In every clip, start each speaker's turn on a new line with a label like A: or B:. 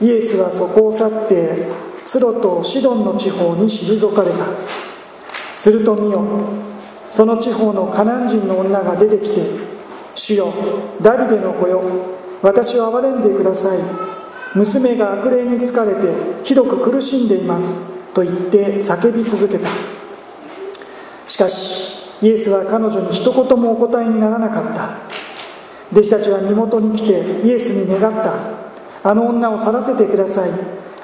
A: イエスはそこを去ってツロとシドンの地方に退かれた。すると見よその地方のカナン人の女が出てきて「主よダビデの子よ私を憐れんでください。娘が悪霊に疲れてひどく苦しんでいます」と言って叫び続けた。しかしイエスは彼女に一言もお答えにならなかった。弟子たちは身元に来てイエスに願った。あの女を去らせてください。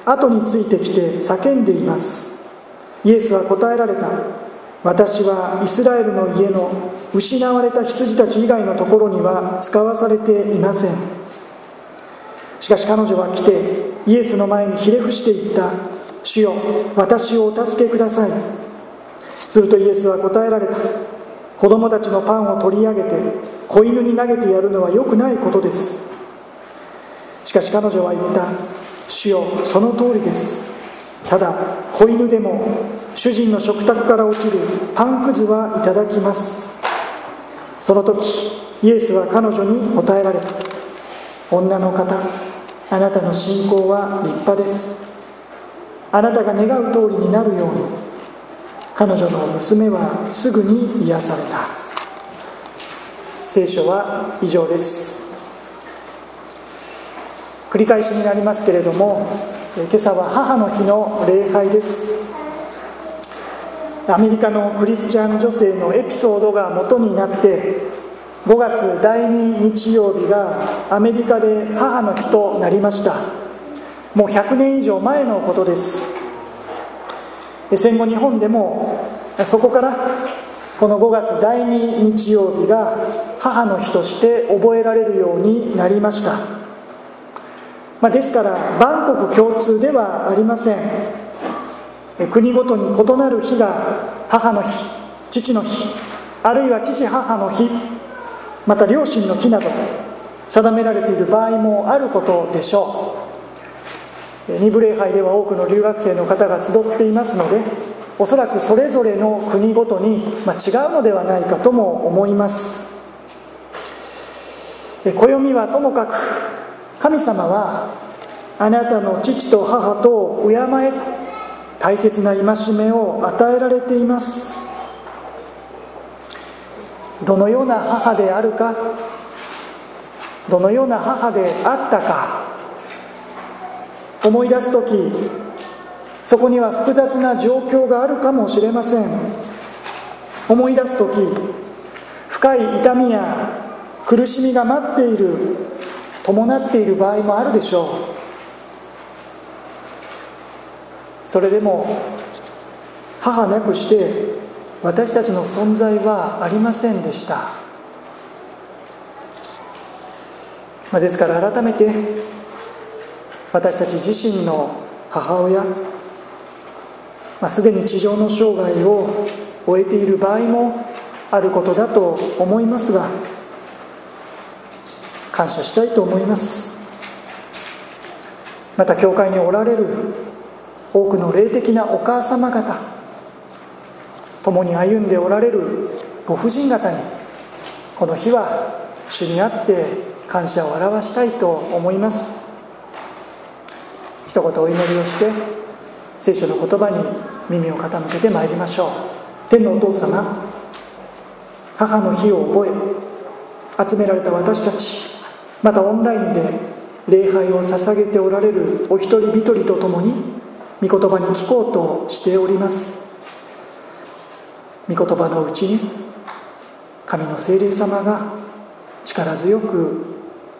A: 後についてきて叫んでいます。イエスは答えられた。私はイスラエルの家の失われた羊たち以外のところには使わされていません。しかし彼女は来てイエスの前にひれ伏していった。主よ私をお助けください。するとイエスは答えられた。子供たちのパンを取り上げて子犬に投げてやるのは良くないことです。しかし彼女は言った。主よその通りです。ただ子犬でも主人の食卓から落ちるパンくずはいただきます。その時イエスは彼女に答えられた。女の方あなたの信仰は立派です。あなたが願う通りになるように。彼女の娘はすぐに癒された。聖書は以上です。繰り返しになりますけれども今朝は母の日の礼拝です。アメリカのクリスチャン女性のエピソードが元になって5月第2日曜日がアメリカで母の日となりました。もう100年以上前のことです。戦後日本でもそこからこの5月第2日曜日が母の日として覚えられるようになりました、まあ、ですから万国共通ではありません。国ごとに異なる日が母の日父の日あるいは父母の日また両親の日など定められている場合もあることでしょう。二部礼拝では多くの留学生の方が集っていますのでおそらくそれぞれの国ごとに、ま違うのではないかとも思います。暦はともかく神様はあなたの父と母と敬えと大切な戒めを与えられています。どのような母であるかどのような母であったか思い出す時そこには複雑な状況があるかもしれません。思い出す時深い痛みや苦しみが待っている。伴っている場合もあるでしょう。それでも母なくして私たちの存在はありませんでした、まあ、ですから改めて私たち自身の母親、まあ、すでに地上の生涯を終えている場合もあることだと思いますが感謝したいと思います。また教会におられる多くの霊的なお母様方共に歩んでおられるご婦人方にこの日は主にあって感謝を表したいと思います。一言お祈りをして聖書の言葉に耳を傾けてまいりましょう。天のお父様母の日を覚え集められた私たちまたオンラインで礼拝を捧げておられるお一人一人と共に御言葉に聞こうとしております。御言葉のうちに神の精霊様が力強く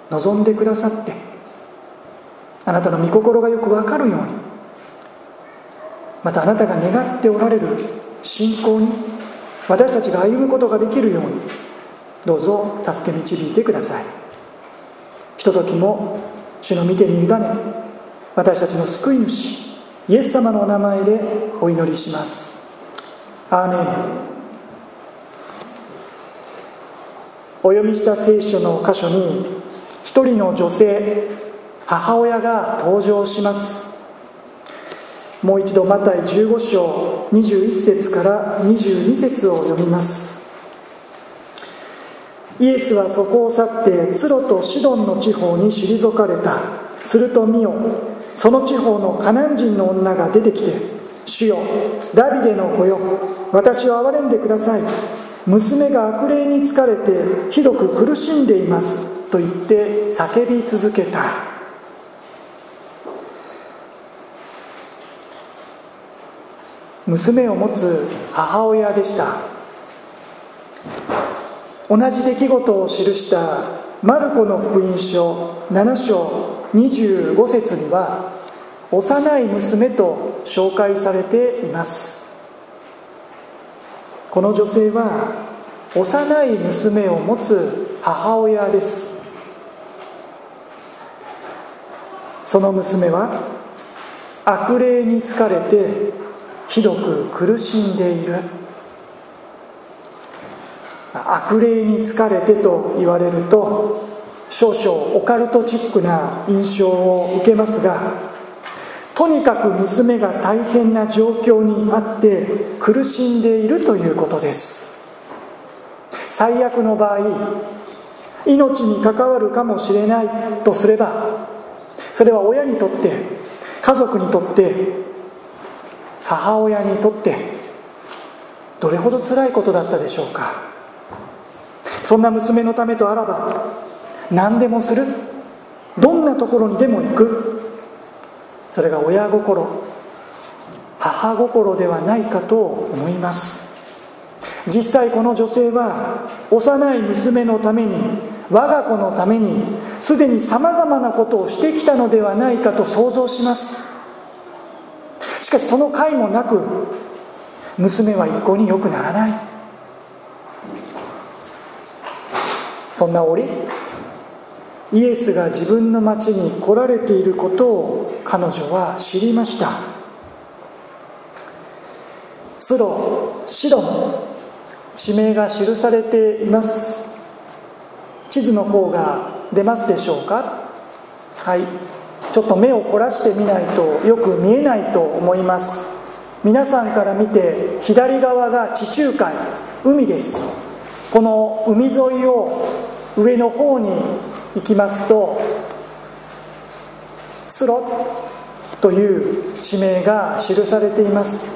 A: 望んでくださってあなたの御心がよく分かるようにまたあなたが願っておられる信仰に私たちが歩むことができるようにどうぞ助け導いてください。ひとときも主の御手に委ね私たちの救い主イエス様のお名前でお祈りします。アーメン。お読みした聖書の箇所に一人の女性母親が登場します。もう一度マタイ15章21節から22節を読みます。イエスはそこを去ってツロとシドンの地方に退かれた。すると見よその地方のカナン人の女が出てきて主よダビデの子よ私を憐れんでください。娘が悪霊に疲れてひどく苦しんでいますと言って叫び続けた。娘を持つ母親でした。同じ出来事を記したマルコの福音書7章25節には幼い娘と紹介されています。この女性は幼い娘を持つ母親です。その娘は悪霊に疲れてひどく苦しんでいる。悪霊に疲れてと言われると少々オカルトチックな印象を受けますがとにかく娘が大変な状況にあって苦しんでいるということです。最悪の場合命に関わるかもしれないとすればそれは親にとって家族にとって母親にとってどれほど辛いことだったでしょうか。そんな娘のためとあらば何でもする。どんなところにでも行く。それが親心母心ではないかと思います。実際この女性は幼い娘のために我が子のためにすでにさまざまなことをしてきたのではないかと想像します。しかしその甲斐もなく娘は一向に良くならない。そんな折イエスが自分の町に来られていることを彼女は知りました。スロシドン地名が記されています。地図の方が出ますでしょうか？はい。ちょっと目を凝らしてみないとよく見えないと思います。皆さんから見て左側が地中海海です。この海沿いを上の方に行きますとスロという地名が記されています。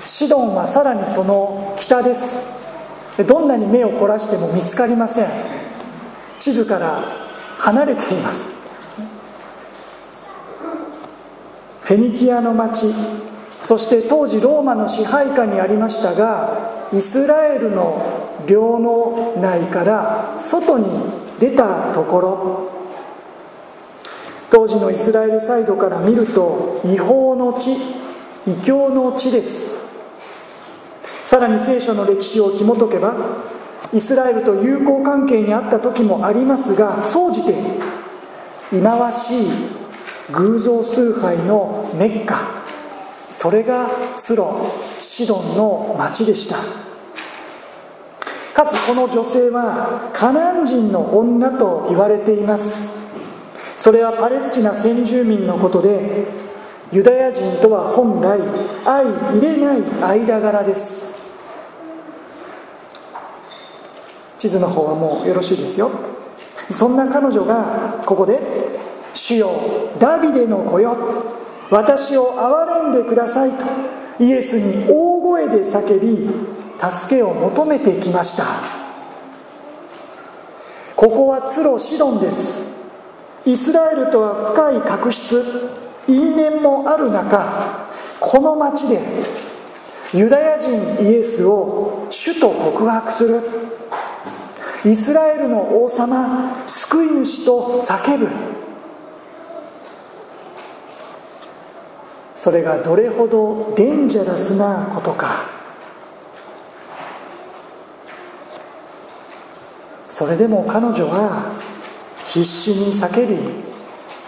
A: シドンはさらにその北です。どんなに目を凝らしても見つかりません。地図から離れています。フェニキアの町そして当時ローマの支配下にありましたがイスラエルの領の内から外に出たところ。当時のイスラエルサイドから見ると違法の地異教の地です。さらに聖書の歴史を紐解けばイスラエルと友好関係にあった時もありますが総じて忌まわしい偶像崇拝のメッカ。それがツロシドンの町でした。かつこの女性はカナン人の女と言われています。それはパレスチナ先住民のことでユダヤ人とは本来相入れない間柄です。地図の方はもうよろしいですよ。そんな彼女がここで「主よダビデの子よ私を憐れんでください」とイエスに大声で叫び助けを求めてきました。ここはツロシドンです。イスラエルとは深い確執因縁もある中この町でユダヤ人イエスを主と告白する。イスラエルの王様救い主と叫ぶ。それがどれほどデンジャラスなことか。それでも彼女は必死に叫び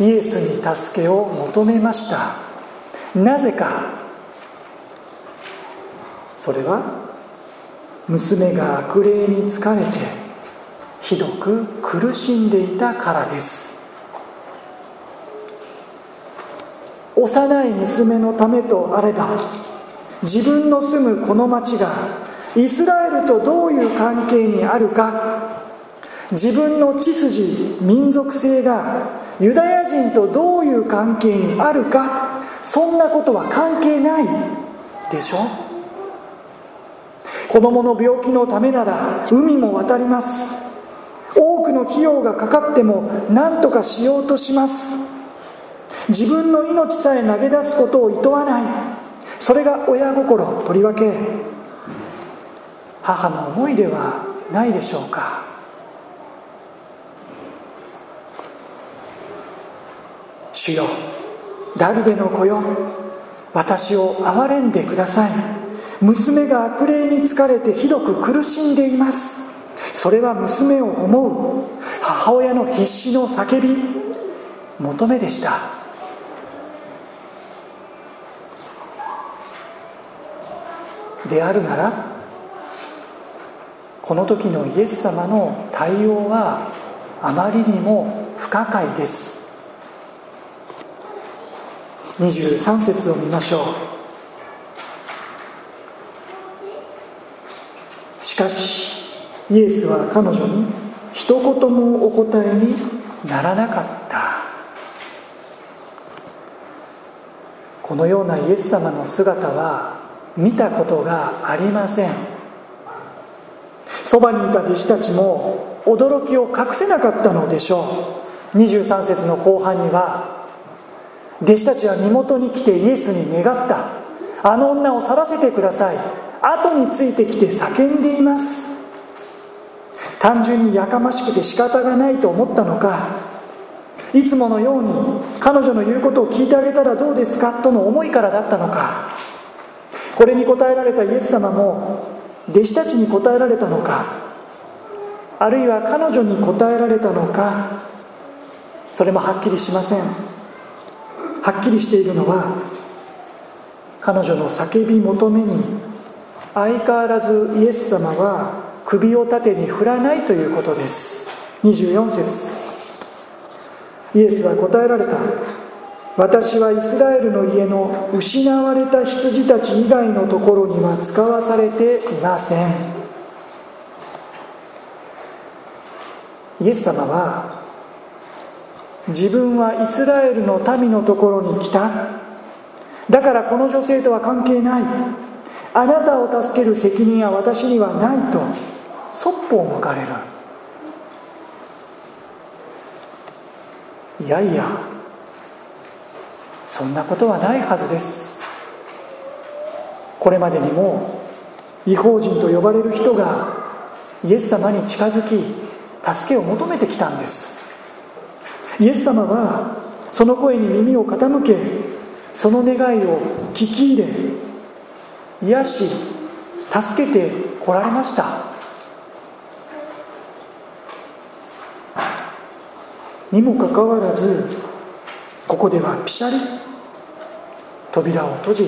A: イエスに助けを求めました。なぜか。それは娘が悪霊に疲れてひどく苦しんでいたからです。幼い娘のためとあれば自分の住むこの町がイスラエルとどういう関係にあるか。自分の血筋民族性がユダヤ人とどういう関係にあるかそんなことは関係ないでしょ？子供の病気のためなら海も渡ります。多くの費用がかかっても何とかしようとします。自分の命さえ投げ出すことをいとわない。それが親心とりわけ。母の思いではないでしょうか。主よ。ダビデの子よ。私を憐れんでください。娘が悪霊に疲れてひどく苦しんでいます。それは娘を思う。母親の必死の叫び。求めでした。であるならこの時のイエス様の対応はあまりにも不可解です。23節を見ましょう。しかしイエスは彼女に一言もお答えにならなかった。このようなイエス様の姿は見たことがありません。そばにいた弟子たちも驚きを隠せなかったのでしょう。23節の後半には弟子たちは身元に来てイエスに願った。あの女を去らせてください。後についてきて叫んでいます。単純にやかましくて仕方がないと思ったのか。いつものように彼女の言うことを聞いてあげたらどうですか？との思いからだったのか。これに答えられたイエス様も弟子たちに答えられたのか。あるいは彼女に答えられたのか。それもはっきりしません。はっきりしているのは彼女の叫び求めに相変わらずイエス様は首を縦に振らないということです。24節。イエスは答えられた。私はイスラエルの家の失われた羊たち以外のところには使わされていません。イエス様は自分はイスラエルの民のところに来た。だからこの女性とは関係ない。あなたを助ける責任は私にはないと。そっぽを向かれる。いやいや。そんなことはないはずです。これまでにも違法人と呼ばれる人がイエス様に近づき助けを求めてきたんです。イエス様はその声に耳を傾けその願いを聞き入れ癒し助けてこられました。にもかかわらずここではピシャリ扉を閉じ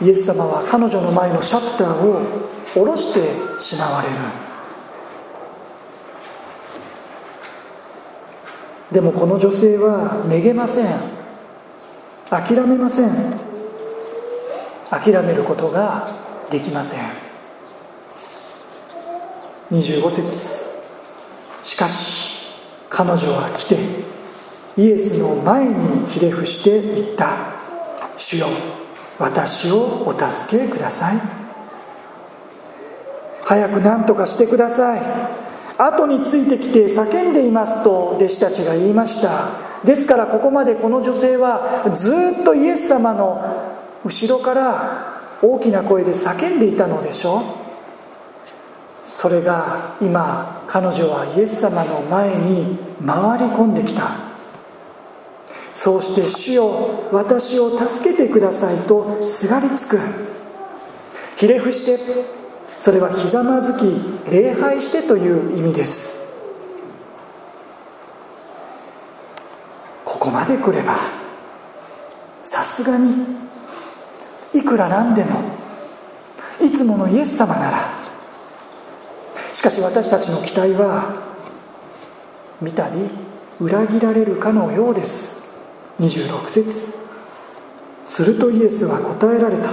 A: イエス様は彼女の前のシャッターを下ろしてしまわれる。でもこの女性はめげません。諦めません。諦めることができません。25節。しかし彼女は来てイエスの前にひれ伏して言った「主よ私をお助けください」早く何とかしてください。後についてきて叫んでいますと弟子たちが言いました。ですからここまでこの女性はずっとイエス様の後ろから大きな声で叫んでいたのでしょう。それが今彼女はイエス様の前に回り込んできた。そうして「主よ私を助けてください」とすがりつく。ひれ伏してそれはひざまずき礼拝してという意味です。ここまで来ればさすがにいくらなんでもいつものイエス様ならしかし私たちの期待は見たり裏切られるかのようです。26節。するとイエスは答えられた。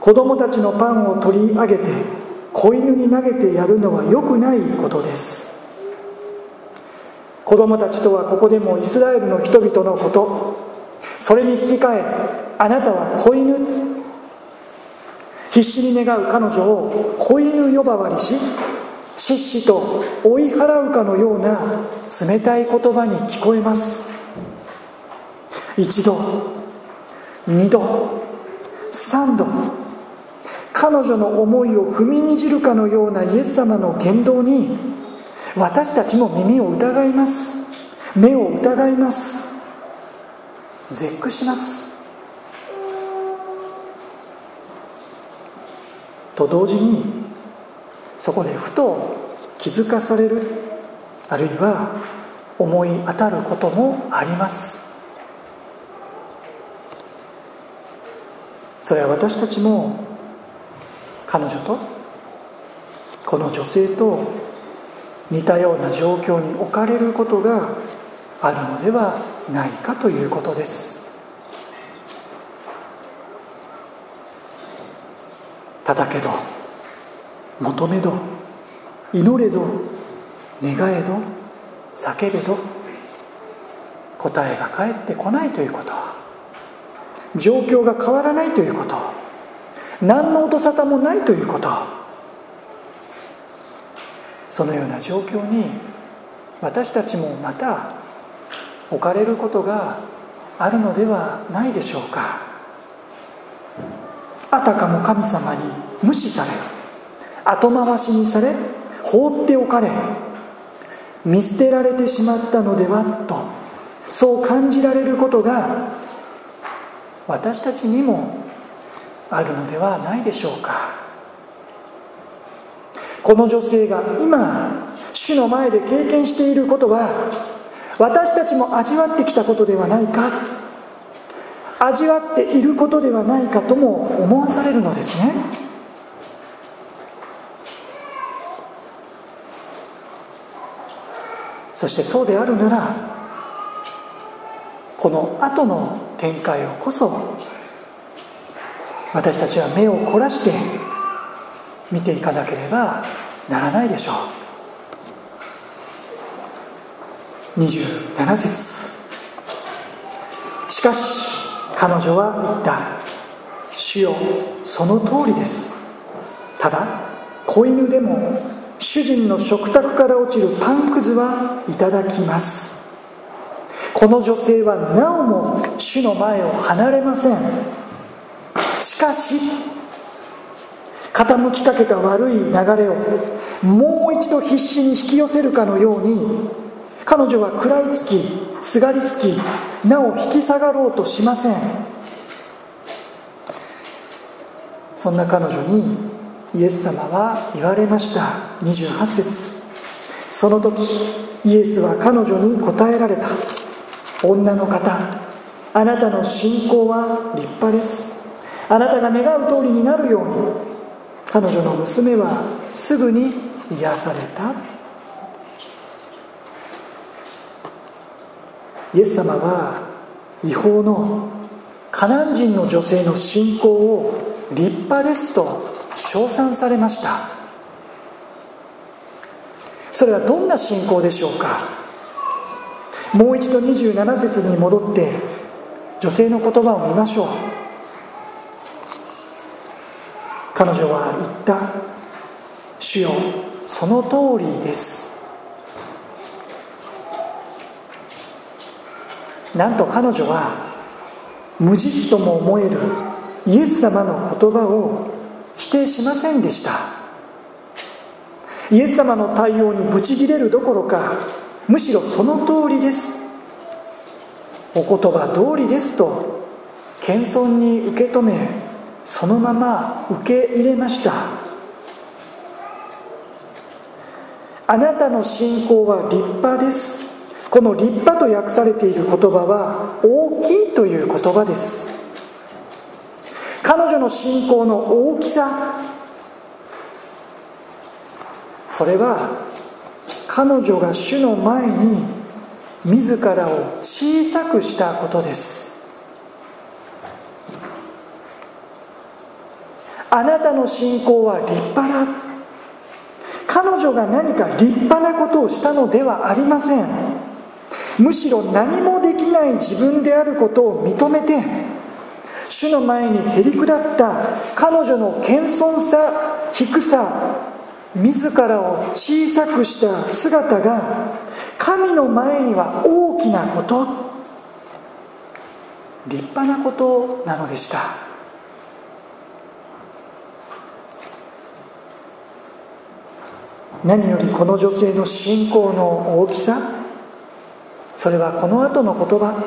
A: 子供たちのパンを取り上げて子犬に投げてやるのは良くないことです。子供たちとはここでもイスラエルの人々のこと。それに引き換えあなたは子犬。必死に願う彼女を子犬呼ばわりししっしと追い払うかのような冷たい言葉に聞こえます。一度二度三度彼女の思いを踏みにじるかのようなイエス様の言動に私たちも耳を疑います。目を疑います。絶句します。と同時にそこでふと気づかされるあるいは思い当たることもあります。それは私たちも彼女とこの女性と似たような状況に置かれることがあるのではないかということです。叩けど求めど祈れど願えど叫べど答えが返ってこないということ。状況が変わらないということ。何の音沙汰もないということ。そのような状況に私たちもまた置かれることがあるのではないでしょうか。あたかも神様に無視され後回しにされ放っておかれ見捨てられてしまったのではとそう感じられることが私たちにもあるのではないでしょうか。この女性が今主の前で経験していることは私たちも味わってきたことではないか味わっていることではないかとも思わされるのですね。そしてそうであるならこの後の展開をこそ私たちは目を凝らして見ていかなければならないでしょう。27節。しかし彼女は言った「主よその通りです」ただ子犬でも主人の食卓から落ちるパンくずはいただきます。この女性はなおも主の前を離れません。しかし傾きかけた悪い流れをもう一度必死に引き寄せるかのように彼女は食らいつきすがりつきなお引き下がろうとしません。そんな彼女にイエス様は言われました。28節。その時イエスは彼女に答えられた。女の方あなたの信仰は立派です。あなたが願う通りになるように彼女の娘はすぐに癒された。イエス様は違法のカナン人の女性の信仰を立派ですと称賛されました。それはどんな信仰でしょうか？もう一度27節に戻って女性の言葉を見ましょう。彼女は言った「主よその通りです」なんと彼女は無慈悲とも思えるイエス様の言葉を否定しませんでした。イエス様の対応にブチギレるどころかむしろその通りです。お言葉通りですと謙遜に受け止めそのまま受け入れました。あなたの信仰は立派です。この立派と訳されている言葉は大きいという言葉です。彼女の信仰の大きさ。それは彼女が主の前に自らを小さくしたことです。あなたの信仰は立派だ。彼女が何か立派なことをしたのではありません。むしろ何もできない自分であることを認めて主の前にへり下った彼女の謙遜さ低さ自らを小さくした姿が神の前には大きなこと立派なことなのでした。何よりこの女性の信仰の大きさ？それはこの後の言葉。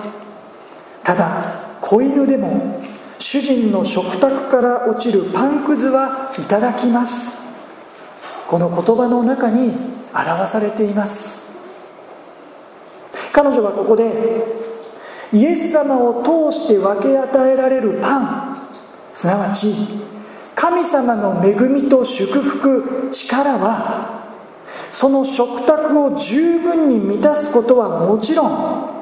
A: ただ子犬でも主人の食卓から落ちるパンくずはいただきます。この言葉の中に表されています。彼女はここでイエス様を通して分け与えられるパン。すなわち神様の恵みと祝福力はその食卓を十分に満たすことはもちろん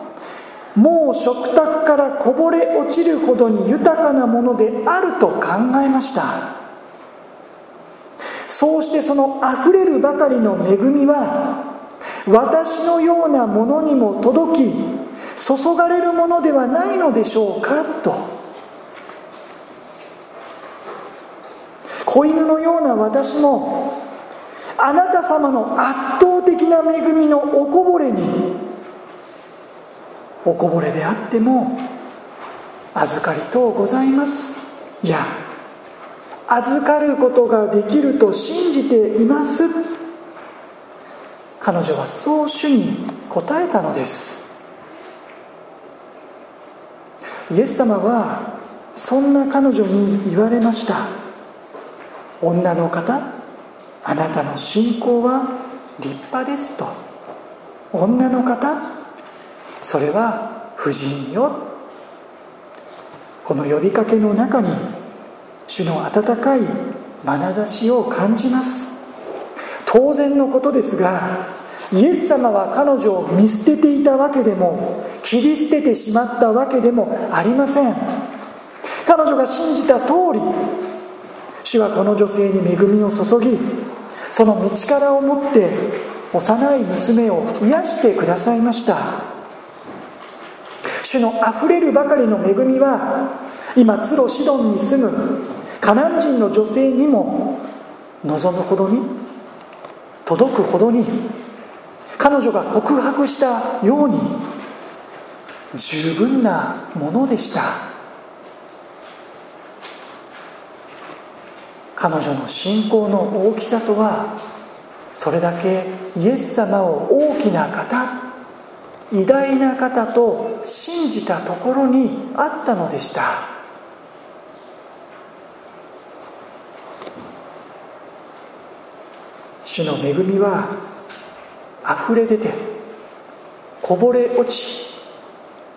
A: もう食卓からこぼれ落ちるほどに豊かなものであると考えました。そうしてそのあふれるばかりの恵みは私のようなものにも届き注がれるものではないのでしょうかと。子犬のような私もあなた様の圧倒的な恵みのおこぼれにおこぼれであっても預かりとうございます。いや預かることができると信じています。彼女はそう主に答えたのです。イエス様はそんな彼女に言われました。女の方あなたの信仰は立派ですと。女の方それは婦人よ。この呼びかけの中に主の温かい眼差しを感じます。当然のことですがイエス様は彼女を見捨てていたわけでも切り捨ててしまったわけでもありません。彼女が信じた通り主はこの女性に恵みを注ぎその道からを持って幼い娘を癒してくださいました。主のあふれるばかりの恵みは今ツロシドンに住むカナン人の女性にも望むほどに届くほどに彼女が告白したように十分なものでした。彼女の信仰の大きさとはそれだけイエス様を大きな方偉大な方と信じたところにあったのでした。主の恵みは溢れ出てこぼれ落ち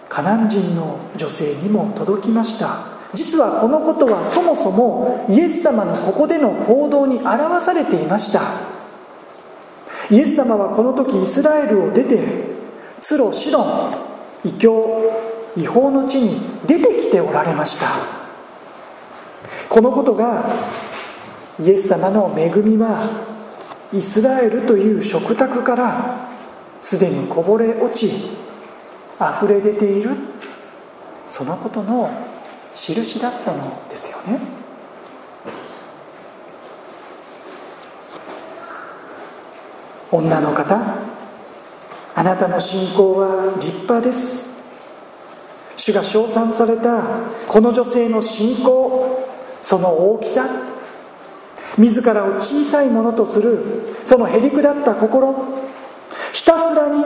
A: カナン人の女性にも届きました。実はこのことはそもそもイエス様のここでの行動に表されていました。イエス様はこの時イスラエルを出てツロシドン異教違法の地に出てきておられました。このことがイエス様の恵みはイスラエルという食卓からすでにこぼれ落ち溢れ出ているそのことの印だったのですよね。女の方あなたの信仰は立派です。主が称賛されたこの女性の信仰その大きさ自らを小さいものとするそのへりくだった心ひたすらに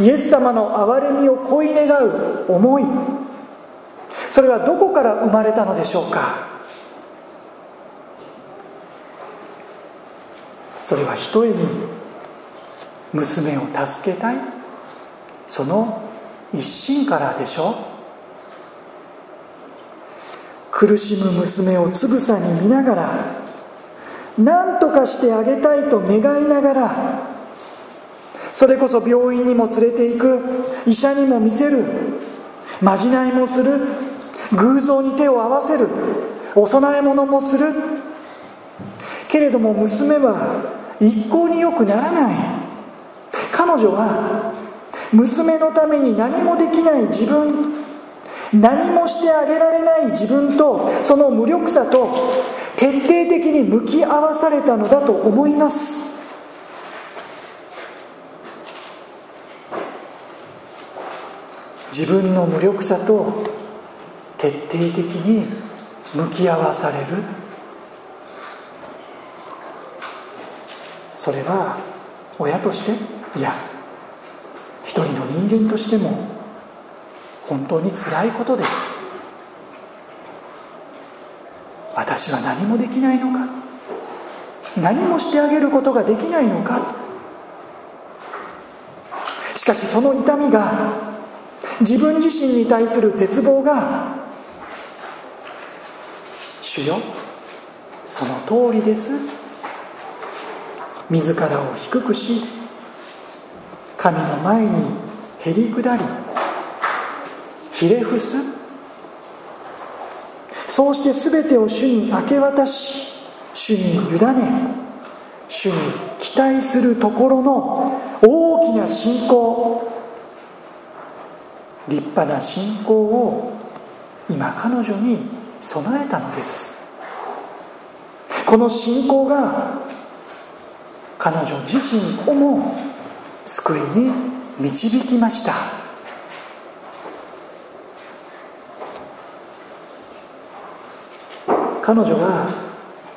A: イエス様の憐れみを恋願う思いそれはどこから生まれたのでしょうか？それはひとえに娘を助けたい？その一心からでしょう？苦しむ娘をつぶさに見ながら何とかしてあげたいと願いながらそれこそ病院にも連れて行く医者にも見せるまじないもする偶像に手を合わせる。お供え物もする。けれども娘は一向によくならない。彼女は娘のために何もできない自分。何もしてあげられない自分とその無力さと徹底的に向き合わされたのだと思います。自分の無力さと徹底的に向き合わされる。それは親としていや一人の人間としても本当につらいことです。私は何もできないのか。何もしてあげることができないのか。しかしその痛みが自分自身に対する絶望が主よ。その通りです。自らを低くし神の前にへり下りひれ伏す。そうして全てを主に明け渡し主に委ね主に期待するところの大きな信仰立派な信仰を今彼女に備えたのです。この信仰が彼女自身をも救いに導きました。彼女は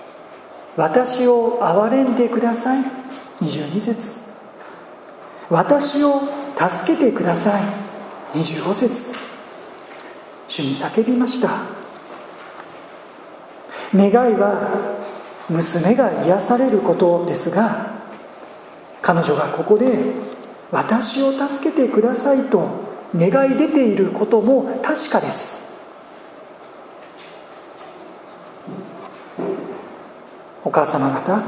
A: 「私を憐れんでください」22節。私を助けてください」25節。主に叫びました。願いは娘が癒されることですが彼女がここで「私を助けてください」と願い出ていることも確かです。お母様方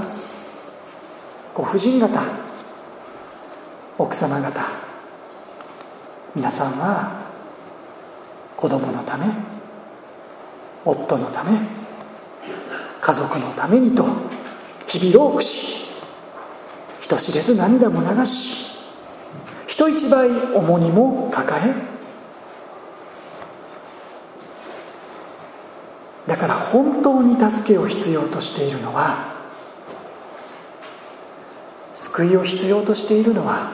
A: ご婦人方奥様方皆さんは子供のため夫のため家族のためにと日々労苦し人知れず涙も流し人一倍重荷も抱えだから本当に助けを必要としているのは救いを必要としているのは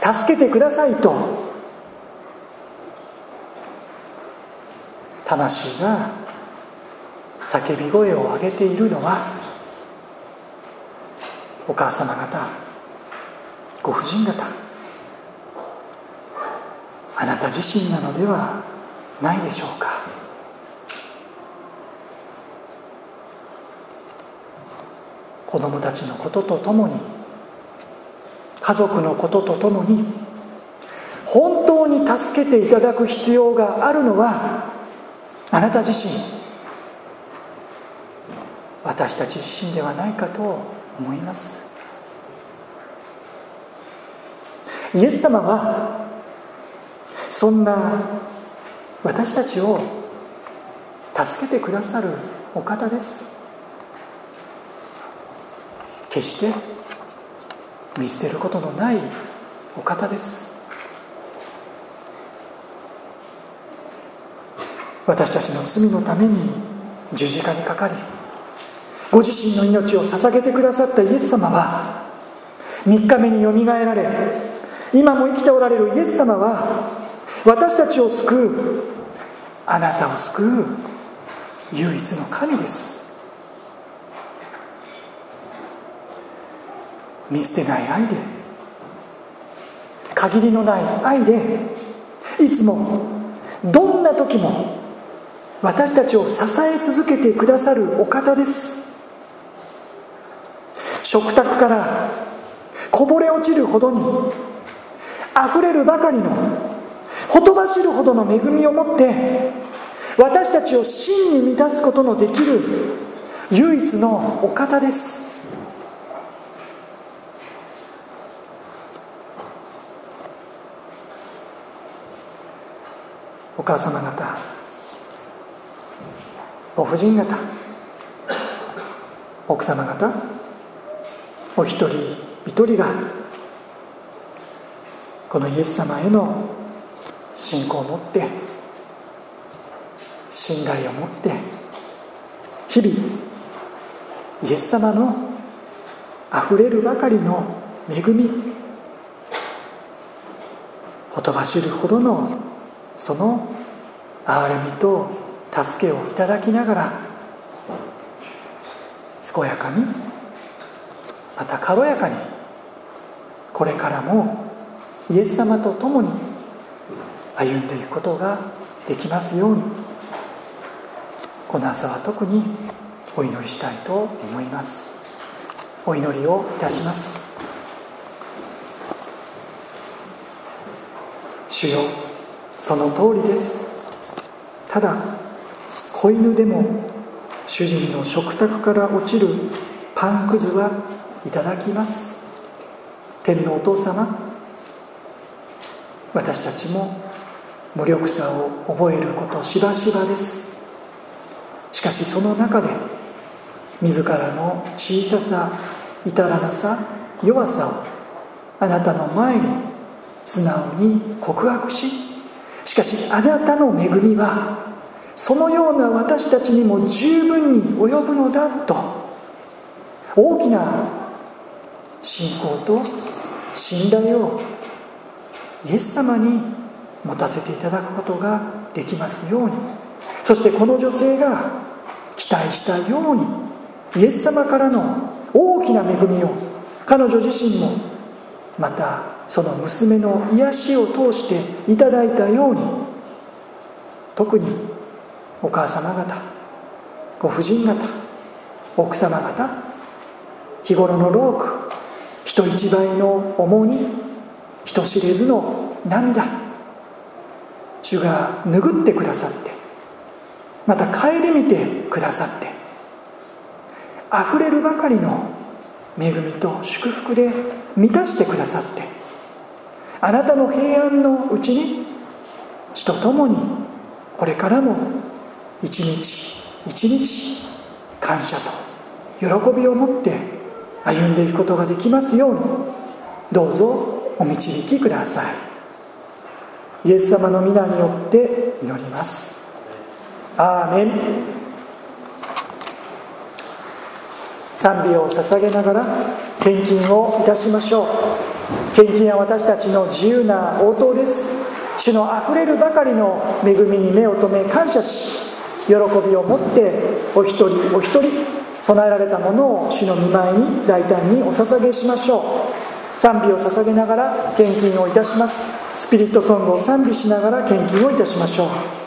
A: 助けてくださいと魂が叫び声を上げているのはお母様方ご婦人方。あなた自身なのではないでしょうか。子供たちのこととともに家族のこととともに本当に助けていただく必要があるのはあなた自身。私たち自身ではないかと思います。イエス様はそんな私たちを助けてくださるお方です。決して見捨てることのないお方です。私たちの罪のために十字架にかかりご自身の命を捧げてくださったイエス様は3日目によみがえられ今も生きておられるイエス様は私たちを救うあなたを救う唯一の神です。見捨てない愛で限りのない愛でいつもどんな時も私たちを支え続けてくださるお方です。食卓からこぼれ落ちるほどにあふれるばかりのほとばしるほどの恵みを持って私たちを真に満たすことのできる唯一のお方です。お母様方ご婦人方奥様方お一人一人がこのイエス様への信仰を持って信頼を持って日々イエス様のあふれるばかりの恵みほとばしるほどのその憐れみと助けをいただきながら健やかにまた軽やかに。これからもイエス様と共に歩んでいくことができますように。この朝は特にお祈りしたいと思います。お祈りをいたします。主よその通りです。ただ子犬でも主人の食卓から落ちるパンくずはいただきます。天のお父様私たちも無力さを覚えることしばしばです。しかしその中で自らの小ささ至らなさ弱さをあなたの前に素直に告白ししかしあなたの恵みはそのような私たちにも十分に及ぶのだと大きな信仰と信頼をイエス様に持たせていただくことができますように。そしてこの女性が期待したようにイエス様からの大きな恵みを彼女自身もまたその娘の癒しを通していただいたように特にお母様方ご婦人方奥様方日頃の労苦人一倍の重荷人知れずの涙。主が拭ってくださってまた顧みてくださってあふれるばかりの恵みと祝福で満たしてくださってあなたの平安のうちに主と共にこれからも一日一日感謝と喜びを持って歩んでいくことができますようにどうぞお導きください。イエス様の皆によって祈ります。アーメン。賛美を捧げながら献金をいたしましょう。献金は私たちの自由な応答です。主のあふれるばかりの恵みに目を留め感謝し喜びを持ってお一人お一人備えられたものを主の御前に大胆にお捧げしましょう。賛美を捧げながら献金をいたします。スピリットソングを賛美しながら献金をいたしましょう。